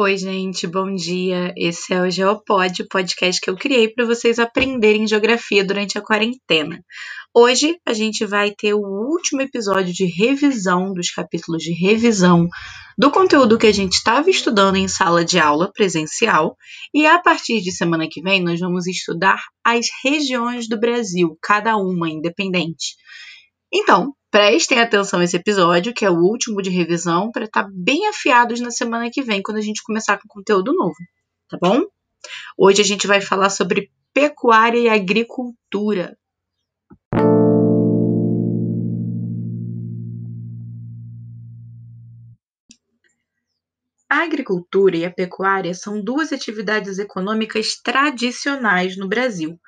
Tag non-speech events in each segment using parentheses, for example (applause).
Oi, gente, bom dia. Esse é o Geopod, o podcast que eu criei para vocês aprenderem geografia durante a quarentena. Hoje a gente vai ter o último episódio de revisão dos capítulos de revisão do conteúdo que a gente estava estudando em sala de aula presencial, e a partir de semana que vem nós vamos estudar as regiões do Brasil, cada uma independente. Então, prestem atenção nesse episódio, que é o último de revisão, para estar tá bem afiados na semana que vem, quando a gente começar com conteúdo novo, tá bom? Hoje a gente vai falar sobre pecuária e agricultura. A agricultura e a pecuária são duas atividades econômicas tradicionais no Brasil,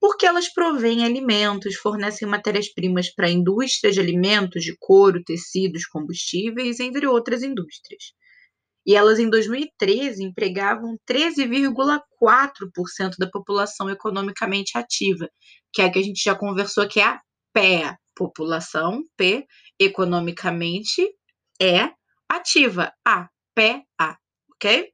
porque elas provêm alimentos, fornecem matérias-primas para a indústria de alimentos, de couro, tecidos, combustíveis, entre outras indústrias. E elas, em 2013, empregavam 13,4% da população economicamente ativa, que é a que a gente já conversou, que é a PEA, população, P, economicamente é ativa, A, PA, ok?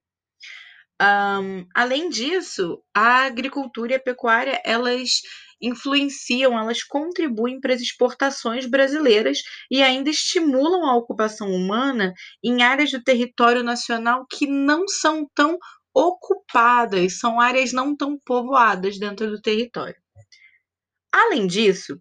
Um, além disso, a agricultura e a pecuária elas influenciam, elas contribuem para as exportações brasileiras e ainda estimulam a ocupação humana em áreas do território nacional que não são tão ocupadas, são áreas não tão povoadas dentro do território. Além disso,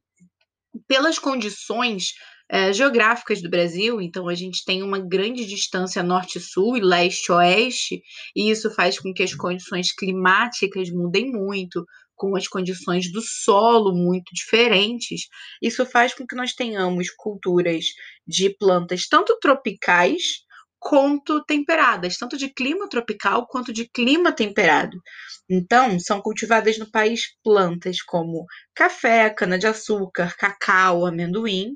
pelas condições é, geográficas do Brasil, então a gente tem uma grande distância norte-sul e leste-oeste, e isso faz com que as condições climáticas mudem muito, com as condições do solo muito diferentes. Isso faz com que nós tenhamos culturas de plantas tanto tropicais quanto temperadas, tanto de clima tropical quanto de clima temperado. Então, são cultivadas no país plantas como café, cana-de-açúcar, cacau, amendoim,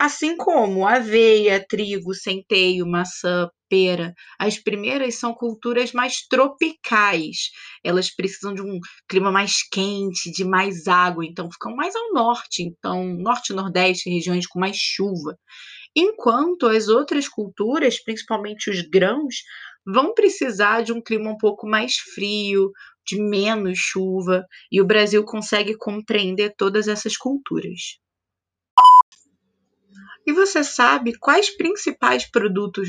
assim como aveia, trigo, centeio, maçã, pera. As primeiras são culturas mais tropicais. Elas precisam de um clima mais quente, de mais água, então ficam mais ao norte, então norte nordeste, regiões com mais chuva. Enquanto as outras culturas, principalmente os grãos, vão precisar de um clima um pouco mais frio, de menos chuva, e o Brasil consegue compreender todas essas culturas. E você sabe quais principais produtos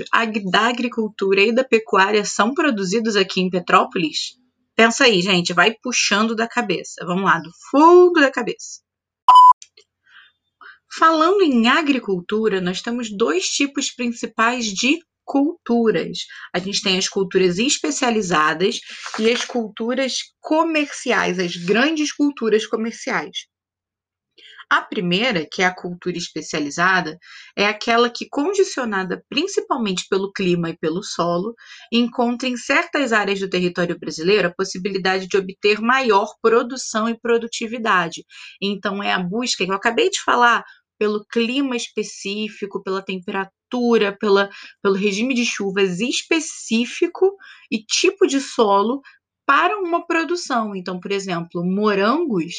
da agricultura e da pecuária são produzidos aqui em Petrópolis? Pensa aí, gente, vai puxando da cabeça. Vamos lá, do fundo da cabeça. Falando em agricultura, nós temos dois tipos principais de culturas. A gente tem as culturas especializadas e as culturas comerciais, as grandes culturas comerciais. A primeira, que é a cultura especializada, é aquela que, condicionada principalmente pelo clima e pelo solo, encontra em certas áreas do território brasileiro a possibilidade de obter maior produção e produtividade. Então, é a busca, que eu acabei de falar, pelo clima específico, pela temperatura, pela, pelo regime de chuvas específico e tipo de solo para uma produção. Então, por exemplo, morangos,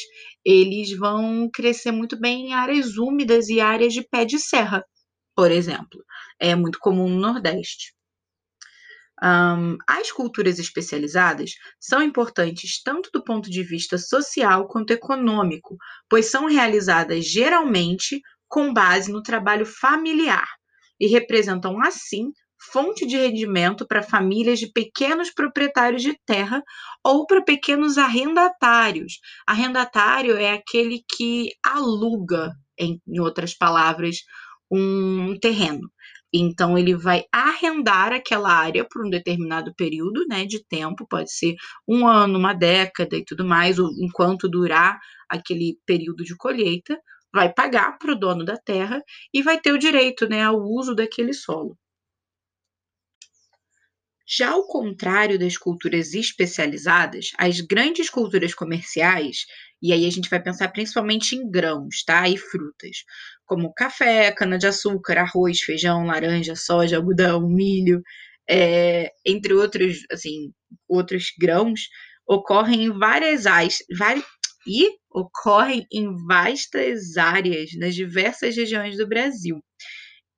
eles vão crescer muito bem em áreas úmidas e áreas de pé de serra, por exemplo. É muito comum no Nordeste. Um, as culturas especializadas são importantes tanto do ponto de vista social quanto econômico, pois são realizadas geralmente com base no trabalho familiar e representam, assim, fonte de rendimento para famílias de pequenos proprietários de terra ou para pequenos arrendatários. Arrendatário é aquele que aluga, em, outras palavras, um terreno. Então, ele vai arrendar aquela área por um determinado período né, de tempo, pode ser um ano, uma década e tudo mais, ou enquanto durar aquele período de colheita, vai pagar para o dono da terra e vai ter o direito né, ao uso daquele solo. Já ao contrário das culturas especializadas, as grandes culturas comerciais, e aí a gente vai pensar principalmente em grãos, tá? E frutas, como café, cana-de-açúcar, arroz, feijão, laranja, soja, algodão, milho, é, entre outros, assim, outros grãos, ocorrem em várias áreas, e ocorrem em vastas áreas nas diversas regiões do Brasil.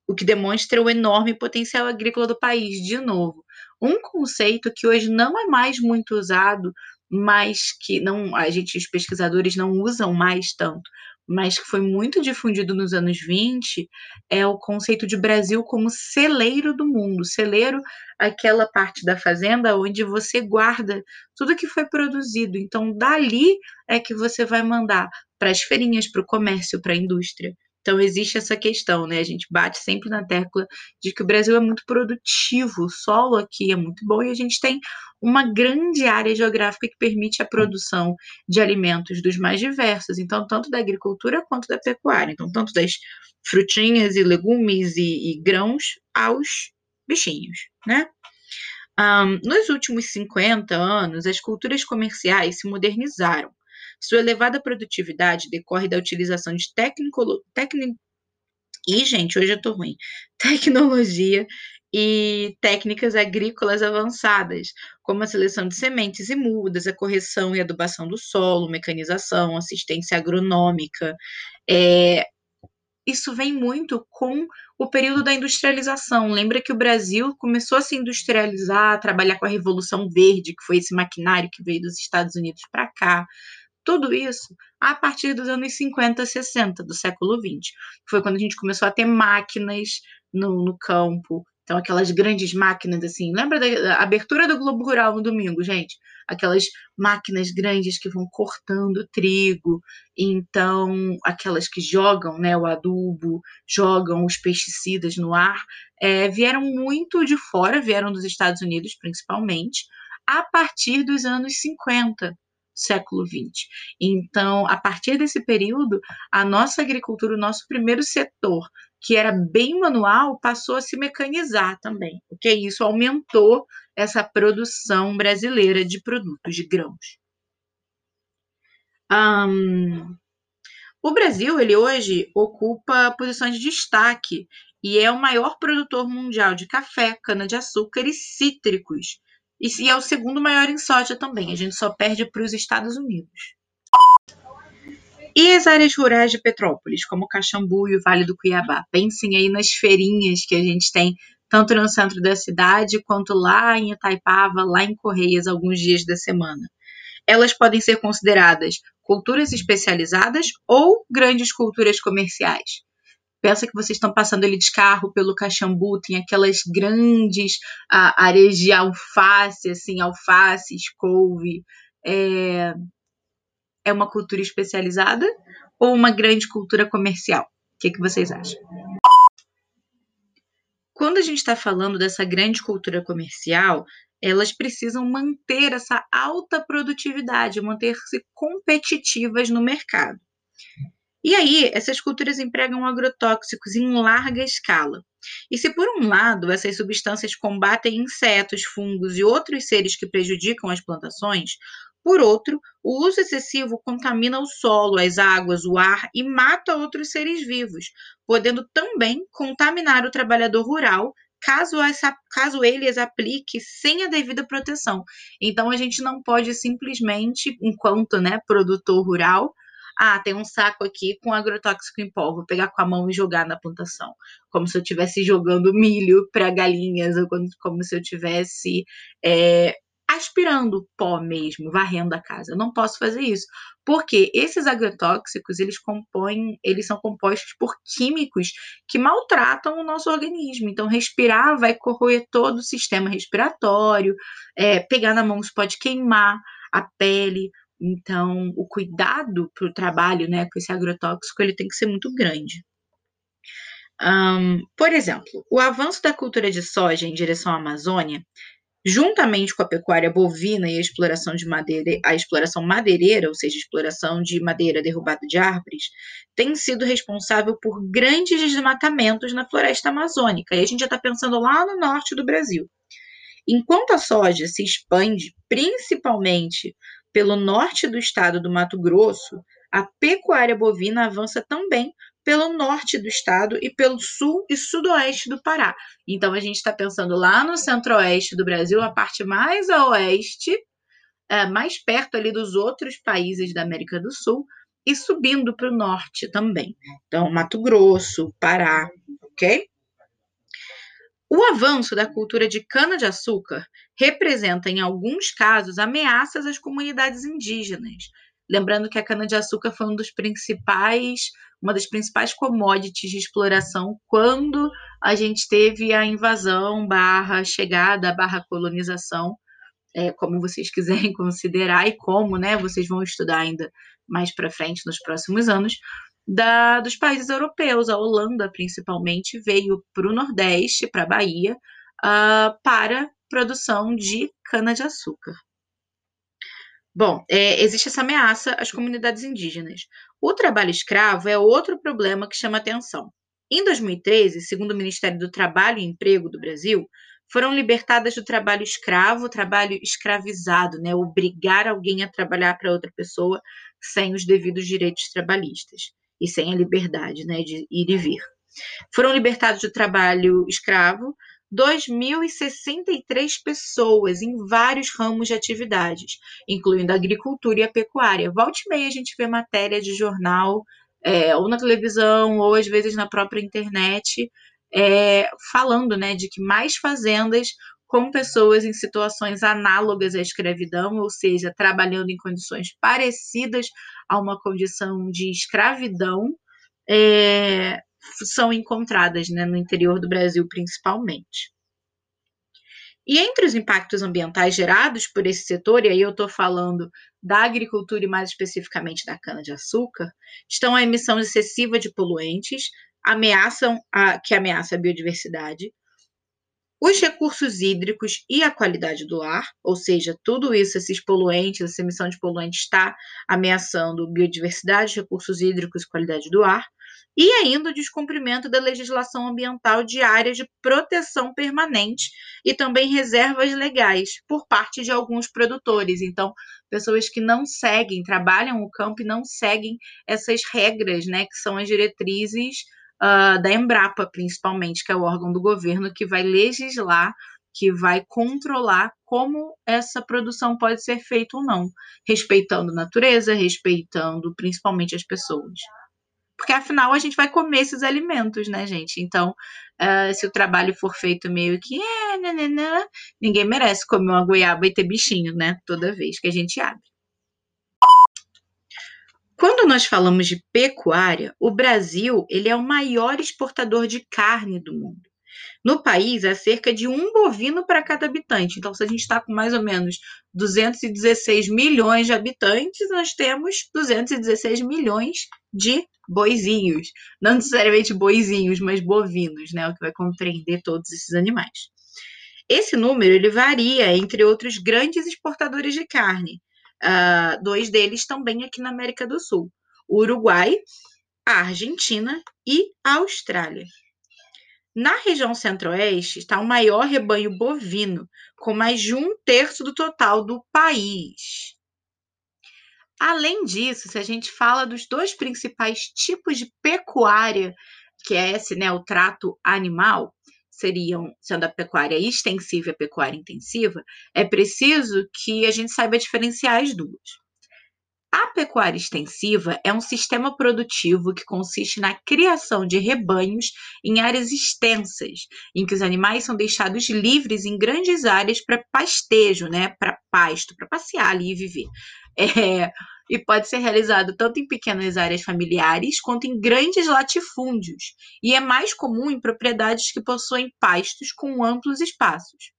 o que demonstra o enorme potencial agrícola do país. De novo, um conceito que hoje não é mais muito usado, mas que não a gente, os pesquisadores não usam mais tanto, mas que foi muito difundido nos anos 20, é o conceito de Brasil como celeiro do mundo. Celeiro, aquela parte da fazenda onde você guarda tudo que foi produzido. Então, dali é que você vai mandar para as feirinhas, para o comércio, para a indústria. Então, existe essa questão, né? A gente bate sempre na tecla de que o Brasil é muito produtivo, o solo aqui é muito bom e a gente tem uma grande área geográfica que permite a produção de alimentos dos mais diversos, então, tanto da agricultura quanto da pecuária. Então, tanto das frutinhas e legumes e, e grãos aos bichinhos, né? Um, nos últimos 50 anos, as culturas comerciais se modernizaram sua elevada produtividade decorre da utilização de técnico, tecni... Ih, gente, hoje eu tô ruim. (laughs) Tecnologia e técnicas agrícolas avançadas, como a seleção de sementes e mudas, a correção e adubação do solo, mecanização, assistência agronômica. É, isso vem muito com o período da industrialização. Lembra que o Brasil começou a se industrializar, a trabalhar com a Revolução Verde, que foi esse maquinário que veio dos Estados Unidos para cá. Tudo isso a partir dos anos 50, 60 do século 20. Foi quando a gente começou a ter máquinas no, no campo. Então, aquelas grandes máquinas assim. Lembra da abertura do Globo Rural no domingo, gente? Aquelas máquinas grandes que vão cortando trigo. Então, aquelas que jogam né, o adubo, jogam os pesticidas no ar, é, vieram muito de fora, vieram dos Estados Unidos principalmente, a partir dos anos 50 século XX. Então, a partir desse período, a nossa agricultura, o nosso primeiro setor, que era bem manual, passou a se mecanizar também, porque isso aumentou essa produção brasileira de produtos de grãos. Um, o Brasil, ele hoje ocupa posições de destaque e é o maior produtor mundial de café, cana-de-açúcar e cítricos, e é o segundo maior em soja também. A gente só perde para os Estados Unidos. E as áreas rurais de Petrópolis, como Caxambu e o Vale do Cuiabá? Pensem aí nas feirinhas que a gente tem, tanto no centro da cidade, quanto lá em Itaipava, lá em Correias, alguns dias da semana. Elas podem ser consideradas culturas especializadas ou grandes culturas comerciais. Pensa que vocês estão passando ali de carro pelo Caxambu, tem aquelas grandes ah, areias de alface, assim, alfaces, couve. É... é uma cultura especializada ou uma grande cultura comercial? O que, que vocês acham? Quando a gente está falando dessa grande cultura comercial, elas precisam manter essa alta produtividade, manter-se competitivas no mercado. E aí, essas culturas empregam agrotóxicos em larga escala. E se, por um lado, essas substâncias combatem insetos, fungos e outros seres que prejudicam as plantações, por outro, o uso excessivo contamina o solo, as águas, o ar e mata outros seres vivos, podendo também contaminar o trabalhador rural caso, essa, caso ele as aplique sem a devida proteção. Então, a gente não pode simplesmente, enquanto né, produtor rural, ah, tem um saco aqui com agrotóxico em pó, vou pegar com a mão e jogar na plantação. Como se eu estivesse jogando milho para galinhas, ou como se eu estivesse é, aspirando pó mesmo, varrendo a casa. Eu não posso fazer isso, porque esses agrotóxicos, eles compõem, eles são compostos por químicos que maltratam o nosso organismo. Então, respirar vai corroer todo o sistema respiratório, é, pegar na mão isso pode queimar a pele, então, o cuidado para o trabalho né, com esse agrotóxico ele tem que ser muito grande. Um, por exemplo, o avanço da cultura de soja em direção à Amazônia, juntamente com a pecuária bovina e a exploração de madeira, a exploração madeireira, ou seja, exploração de madeira derrubada de árvores, tem sido responsável por grandes desmatamentos na floresta amazônica. E a gente já está pensando lá no norte do Brasil. Enquanto a soja se expande, principalmente pelo norte do estado do Mato Grosso, a pecuária bovina avança também pelo norte do estado e pelo sul e sudoeste do Pará. Então a gente está pensando lá no centro-oeste do Brasil, a parte mais a oeste, é, mais perto ali dos outros países da América do Sul, e subindo para o norte também. Então, Mato Grosso, Pará, ok? O avanço da cultura de cana-de-açúcar representa, em alguns casos, ameaças às comunidades indígenas. Lembrando que a cana-de-açúcar foi um dos principais, uma das principais commodities de exploração quando a gente teve a invasão barra chegada, barra colonização, é, como vocês quiserem (laughs) considerar e como, né, vocês vão estudar ainda mais para frente nos próximos anos, da, dos países europeus. A Holanda, principalmente, veio para o Nordeste, para a Bahia, uh, para produção de cana-de-açúcar. Bom, é, existe essa ameaça às comunidades indígenas. O trabalho escravo é outro problema que chama atenção. Em 2013, segundo o Ministério do Trabalho e Emprego do Brasil, foram libertadas do trabalho escravo, trabalho escravizado, né? Obrigar alguém a trabalhar para outra pessoa sem os devidos direitos trabalhistas e sem a liberdade né, de ir e vir. Foram libertados do trabalho escravo 2.063 pessoas em vários ramos de atividades, incluindo a agricultura e a pecuária. Volte e meia a gente vê matéria de jornal, é, ou na televisão, ou às vezes na própria internet, é, falando né, de que mais fazendas com pessoas em situações análogas à escravidão, ou seja, trabalhando em condições parecidas a uma condição de escravidão, é, são encontradas né, no interior do Brasil, principalmente. E entre os impactos ambientais gerados por esse setor, e aí eu estou falando da agricultura e mais especificamente da cana-de-açúcar, estão a emissão excessiva de poluentes, ameaçam a, que ameaça a biodiversidade, os recursos hídricos e a qualidade do ar, ou seja, tudo isso, esses poluentes, essa emissão de poluentes está ameaçando biodiversidade, recursos hídricos e qualidade do ar, e ainda o descumprimento da legislação ambiental de áreas de proteção permanente e também reservas legais por parte de alguns produtores. Então, pessoas que não seguem, trabalham o campo e não seguem essas regras, né, que são as diretrizes uh, da Embrapa, principalmente, que é o órgão do governo que vai legislar, que vai controlar como essa produção pode ser feita ou não, respeitando a natureza, respeitando principalmente as pessoas. Porque afinal a gente vai comer esses alimentos, né, gente? Então, uh, se o trabalho for feito meio que é, ninguém merece comer uma goiaba e ter bichinho, né? Toda vez que a gente abre. Quando nós falamos de pecuária, o Brasil ele é o maior exportador de carne do mundo. No país, é cerca de um bovino para cada habitante. Então, se a gente está com mais ou menos 216 milhões de habitantes, nós temos 216 milhões de boizinhos. Não necessariamente boizinhos, mas bovinos, né? O que vai compreender todos esses animais. Esse número ele varia entre outros grandes exportadores de carne, Uh, dois deles também aqui na América do Sul: o Uruguai, a Argentina e a Austrália. Na região centro-oeste está o maior rebanho bovino, com mais de um terço do total do país. Além disso, se a gente fala dos dois principais tipos de pecuária, que é esse, né, o trato animal, seriam, sendo a pecuária extensiva e a pecuária intensiva, é preciso que a gente saiba diferenciar as duas. A pecuária extensiva é um sistema produtivo que consiste na criação de rebanhos em áreas extensas, em que os animais são deixados livres em grandes áreas para pastejo, né, para pasto, para passear ali e viver. (laughs) É, e pode ser realizado tanto em pequenas áreas familiares quanto em grandes latifúndios, e é mais comum em propriedades que possuem pastos com amplos espaços.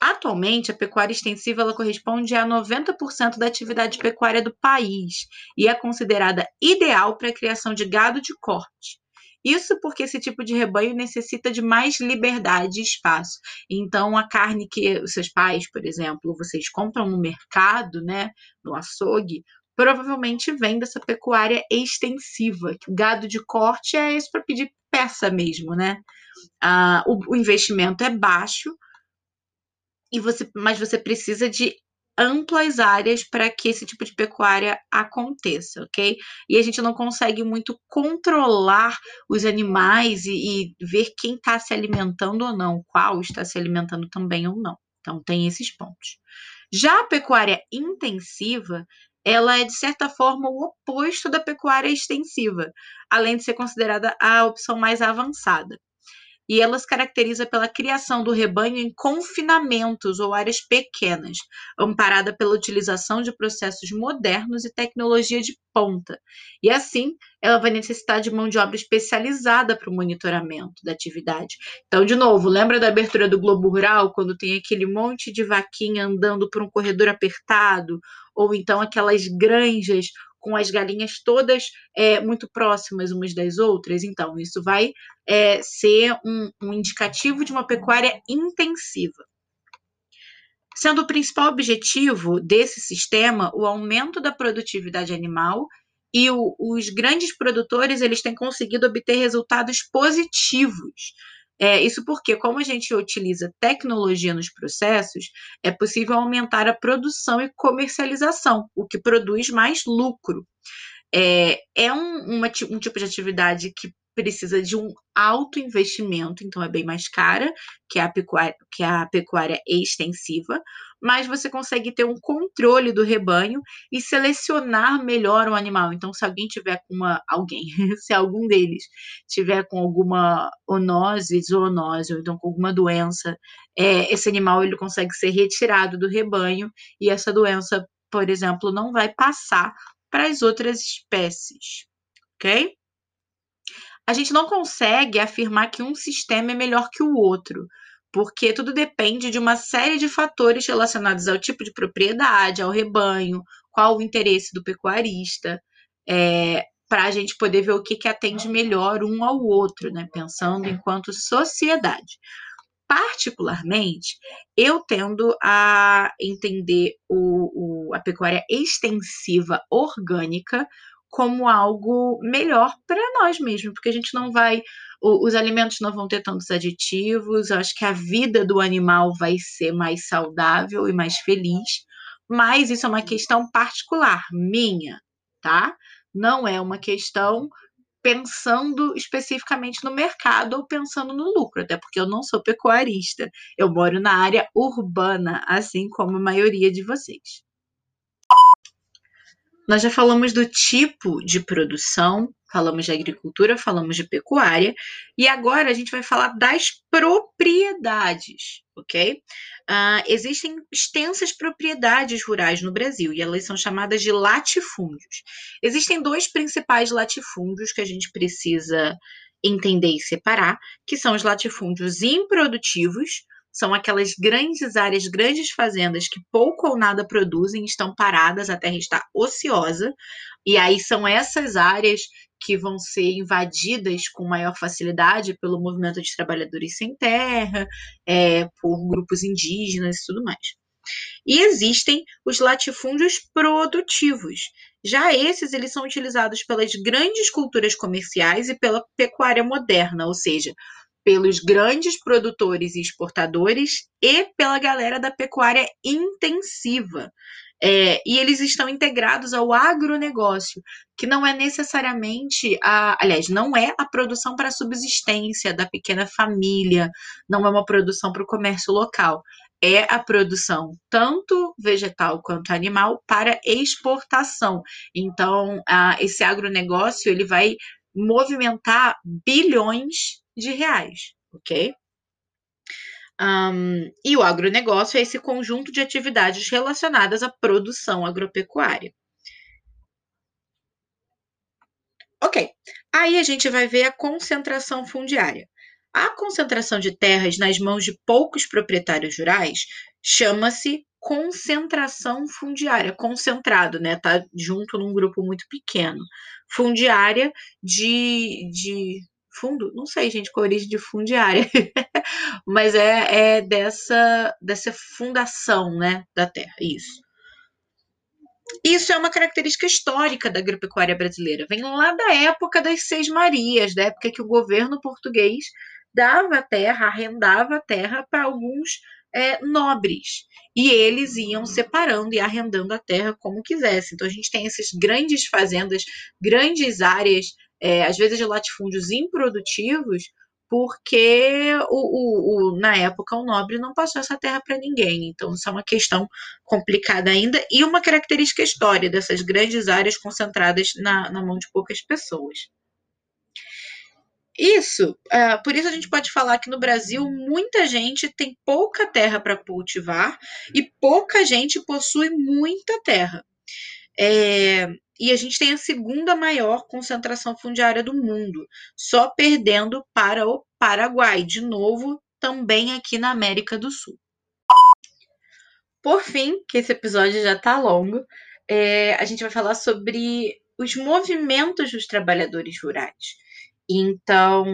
Atualmente, a pecuária extensiva ela corresponde a 90% da atividade pecuária do país e é considerada ideal para a criação de gado de corte. Isso porque esse tipo de rebanho necessita de mais liberdade e espaço. Então, a carne que os seus pais, por exemplo, vocês compram no mercado, né, no açougue, provavelmente vem dessa pecuária extensiva. O gado de corte é esse para pedir peça mesmo, né? Ah, o, o investimento é baixo, e você, mas você precisa de amplas áreas para que esse tipo de pecuária aconteça, ok? E a gente não consegue muito controlar os animais e, e ver quem está se alimentando ou não, qual está se alimentando também ou não. Então, tem esses pontos. Já a pecuária intensiva, ela é, de certa forma, o oposto da pecuária extensiva, além de ser considerada a opção mais avançada. E ela se caracteriza pela criação do rebanho em confinamentos ou áreas pequenas, amparada pela utilização de processos modernos e tecnologia de ponta. E assim, ela vai necessitar de mão de obra especializada para o monitoramento da atividade. Então, de novo, lembra da abertura do Globo Rural, quando tem aquele monte de vaquinha andando por um corredor apertado, ou então aquelas granjas com as galinhas todas é, muito próximas umas das outras. Então, isso vai é, ser um, um indicativo de uma pecuária intensiva. Sendo o principal objetivo desse sistema o aumento da produtividade animal e o, os grandes produtores eles têm conseguido obter resultados positivos é, isso porque, como a gente utiliza tecnologia nos processos, é possível aumentar a produção e comercialização, o que produz mais lucro. É, é um, uma, um tipo de atividade que precisa de um alto investimento, então é bem mais cara que a pecuária, que a pecuária extensiva, mas você consegue ter um controle do rebanho e selecionar melhor o animal. Então, se alguém tiver com uma alguém, (laughs) se algum deles tiver com alguma onose, zoonose, ou então com alguma doença, é, esse animal ele consegue ser retirado do rebanho e essa doença, por exemplo, não vai passar para as outras espécies, ok? A gente não consegue afirmar que um sistema é melhor que o outro, porque tudo depende de uma série de fatores relacionados ao tipo de propriedade, ao rebanho, qual o interesse do pecuarista, é, para a gente poder ver o que, que atende melhor um ao outro, né? Pensando enquanto sociedade. Particularmente, eu tendo a entender o, o, a pecuária extensiva orgânica como algo melhor para nós mesmos, porque a gente não vai, os alimentos não vão ter tantos aditivos, eu acho que a vida do animal vai ser mais saudável e mais feliz, mas isso é uma questão particular minha, tá? Não é uma questão pensando especificamente no mercado ou pensando no lucro, até porque eu não sou pecuarista, eu moro na área urbana, assim como a maioria de vocês. Nós já falamos do tipo de produção, falamos de agricultura, falamos de pecuária, e agora a gente vai falar das propriedades, ok? Uh, existem extensas propriedades rurais no Brasil e elas são chamadas de latifúndios. Existem dois principais latifúndios que a gente precisa entender e separar, que são os latifúndios improdutivos, são aquelas grandes áreas, grandes fazendas que pouco ou nada produzem, estão paradas, a terra está ociosa, e aí são essas áreas que vão ser invadidas com maior facilidade pelo movimento de trabalhadores sem terra, é, por grupos indígenas e tudo mais. E existem os latifúndios produtivos. Já esses, eles são utilizados pelas grandes culturas comerciais e pela pecuária moderna, ou seja, pelos grandes produtores e exportadores e pela galera da pecuária intensiva. É, e eles estão integrados ao agronegócio, que não é necessariamente a. Aliás, não é a produção para subsistência da pequena família, não é uma produção para o comércio local. É a produção tanto vegetal quanto animal para exportação. Então, a, esse agronegócio ele vai movimentar bilhões de reais, ok? Um, e o agronegócio é esse conjunto de atividades relacionadas à produção agropecuária. Ok, aí a gente vai ver a concentração fundiária. A concentração de terras nas mãos de poucos proprietários rurais chama-se concentração fundiária, concentrado, né? Tá junto num grupo muito pequeno. Fundiária de, de fundo, não sei, gente, com origem de fundiária, (laughs) mas é, é dessa, dessa fundação, né, da terra, isso. Isso é uma característica histórica da agropecuária brasileira. Vem lá da época das Seis Marias, da época que o governo português dava terra, arrendava terra para alguns é, nobres. E eles iam separando e arrendando a terra como quisessem. Então a gente tem essas grandes fazendas, grandes áreas é, às vezes de latifúndios improdutivos, porque o, o, o, na época o nobre não passou essa terra para ninguém. Então, isso é uma questão complicada ainda e uma característica histórica dessas grandes áreas concentradas na, na mão de poucas pessoas. Isso, uh, por isso a gente pode falar que no Brasil muita gente tem pouca terra para cultivar e pouca gente possui muita terra. É, e a gente tem a segunda maior concentração fundiária do mundo, só perdendo para o Paraguai, de novo, também aqui na América do Sul. Por fim, que esse episódio já está longo, é, a gente vai falar sobre os movimentos dos trabalhadores rurais. Então,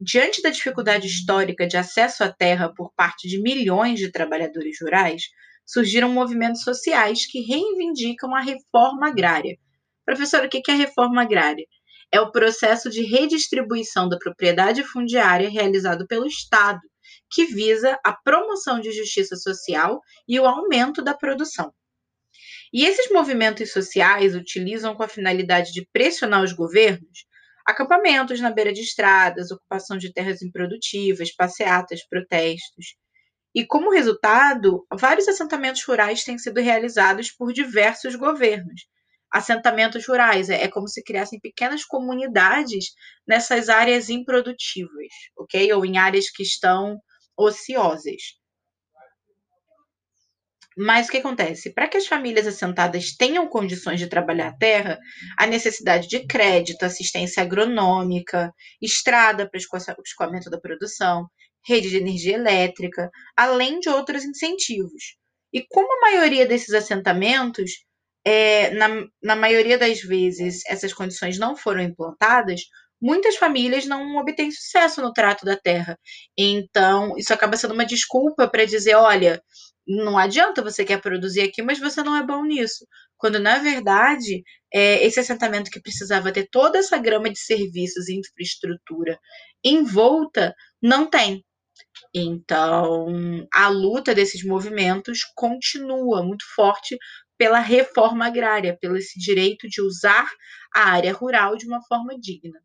diante da dificuldade histórica de acesso à terra por parte de milhões de trabalhadores rurais, surgiram movimentos sociais que reivindicam a reforma agrária. Professor, o que é reforma agrária? É o processo de redistribuição da propriedade fundiária realizado pelo Estado, que visa a promoção de justiça social e o aumento da produção. E esses movimentos sociais utilizam com a finalidade de pressionar os governos acampamentos na beira de estradas, ocupação de terras improdutivas, passeatas, protestos. E como resultado, vários assentamentos rurais têm sido realizados por diversos governos. Assentamentos rurais é, é como se criassem pequenas comunidades nessas áreas improdutivas, ok? Ou em áreas que estão ociosas. Mas o que acontece? Para que as famílias assentadas tenham condições de trabalhar a terra, há necessidade de crédito, assistência agronômica, estrada para escoamento da produção, rede de energia elétrica, além de outros incentivos. E como a maioria desses assentamentos, é, na, na maioria das vezes, essas condições não foram implantadas, muitas famílias não obtêm sucesso no trato da terra. Então, isso acaba sendo uma desculpa para dizer: olha, não adianta você quer produzir aqui, mas você não é bom nisso. Quando, na verdade, é, esse assentamento que precisava ter toda essa grama de serviços e infraestrutura em volta, não tem. Então, a luta desses movimentos continua muito forte pela reforma agrária, pelo esse direito de usar a área rural de uma forma digna.